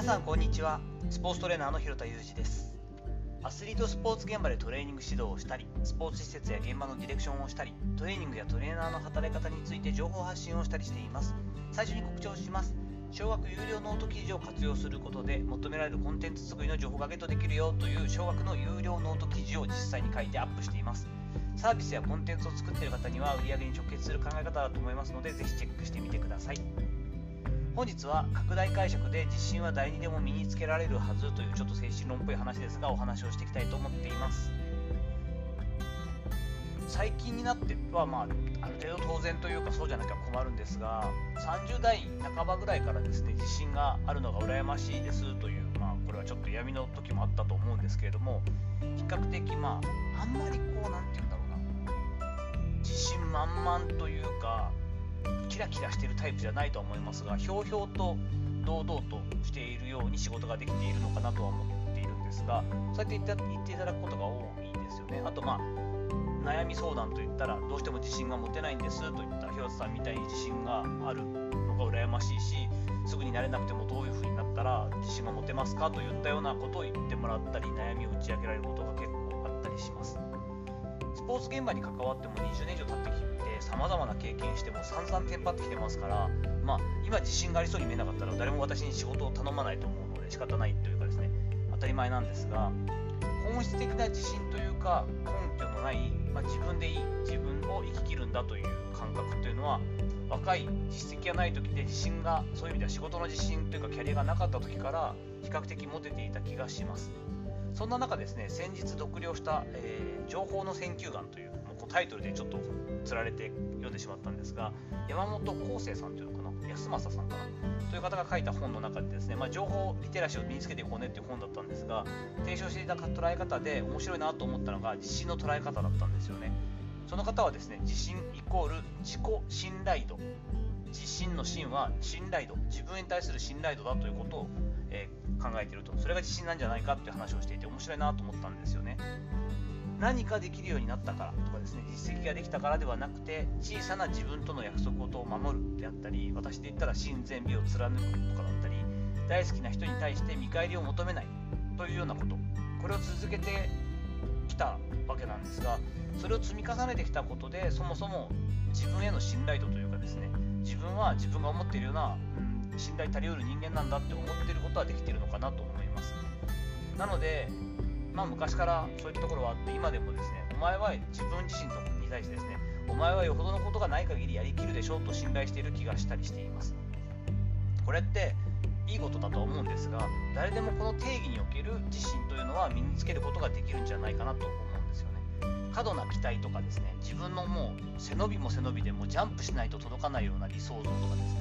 皆さんこんにちは。スポーツトレーナーの広田裕二です。アスリートスポーツ現場でトレーニング指導をしたりスポーツ施設や現場のディレクションをしたりトレーニングやトレーナーの働き方について情報発信をしたりしています。最初に告知をします。少額有料ノート記事を活用することで求められるコンテンツ作りの情報がゲットできるよという少額の有料ノート記事を実際に書いてアップしています。サービスやコンテンツを作っている方には売り上げに直結する考え方だと思いますのでぜひチェックしてみてください。本日は拡大解釈で自信は誰にでも身につけられるはずというちょっと精神論っぽい話ですがお話をしていきたいと思っています。最近になってはまあある程度当然というかそうじゃなきゃ困るんですが30代半ばぐらいからですね自信があるのが羨ましいですというまあこれはちょっと闇の時もあったと思うんですけれども比較的まああんまりこう何て言うんだろうな。自信満々というかキラキラしてるタイプじゃないとは思いますがひょうひょうと堂々としているように仕事ができているのかなとは思っているんですがそうやって言っていただくことが多いんですよね。あとまあ悩み相談といったらどうしても自信が持てないんですといった広瀬さんみたいに自信があるのが羨ましいしすぐになれなくてもどういう風になったら自信が持てますかといったようなことを言ってもらったり悩みを打ち明けられることが結構あったりします。スポーツ現場に関わっても20年以上経ってきてさまざまな経験しても散々テンパってきてますからまあ今自信がありそうに見えなかったら誰も私に仕事を頼まないと思うので仕方ないというかですね当たり前なんですが本質的な自信というか根拠のない、まあ、自分でいい自分を生ききるんだという感覚というのは若い実績がない時で自信がそういう意味では仕事の自信というかキャリアがなかった時から比較的持てていた気がします。そんな中ですね先日読了した、えー、情報の選球眼というもうタイトルでちょっとつられて読んでしまったんですが山本康生さんというのかな安政さんかなという方が書いた本の中でですね、まあ、情報リテラシーを身につけていこうねっていう本だったんですが提唱していた捉え方で面白いなと思ったのが自信の捉え方だったんですよね。その方はですね自信イコール自己信頼度自信の信は信頼度自分に対する信頼度だということを、えー、考えていると。それが自信なんじゃないかっていう話をしていて面白いなと思ったんですよね。何かできるようになったからとかですね実績ができたからではなくて小さな自分との約束事を守るであったり私で言ったら親善美を貫くとかだったり大好きな人に対して見返りを求めないというようなこと。これを続けてきたわけなんですがそれを積み重ねてきたことでそもそも自分への信頼度というかですね自分は自分が思っているような、うん、信頼足りうる人間なんだって思ってることはできてるのかなと思います。なのでまあ、昔からそういったところはあって今でもですねお前は自分自身に対してですねお前はよほどのことがない限りやりきるでしょうと信頼している気がしたりしています。これっていいことだと思うんですが誰でもこの定義における自信というのは身につけることができるんじゃないかなと思うんです。過度な期待とかですね自分のもう背伸びも背伸びでもジャンプしないと届かないような理想像とかですね。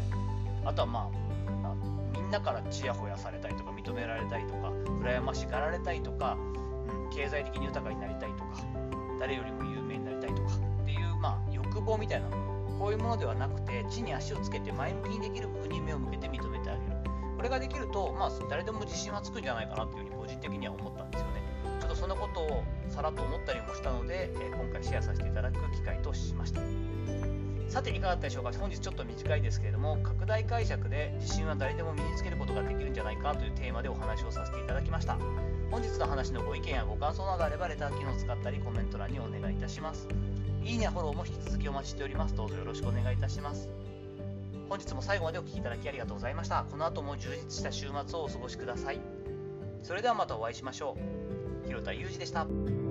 あとはまあみんなからちやほやされたりとか認められたりとか羨ましがられたいとかうん経済的に豊かになりたいとか誰よりも有名になりたいとかっていう、まあ、欲望みたいなものこういうものではなくて地に足をつけて前向きにできる部分に目を向けて認めてあげる。これができると、まあ、誰でも自信はつくんじゃないかなというふうに個人的には思ったんですよね。ちょっとそのことをさらっと思ったりもしたので、え今回シェアさせていただく機会としました。さていかがだったでしょうか。本日ちょっと短いですけれども拡大解釈で自信は誰でも身につけることができるんじゃないかというテーマでお話をさせていただきました。本日の話のご意見やご感想などあればレター機能を使ったりコメント欄にお願いいたします。いいねやフォローも引き続きお待ちしております。どうぞよろしくお願いいたします。本日も最後までお聴きいただきありがとうございました。この後も充実した週末をお過ごしください。それではまたお会いしましょう。広田裕二でした。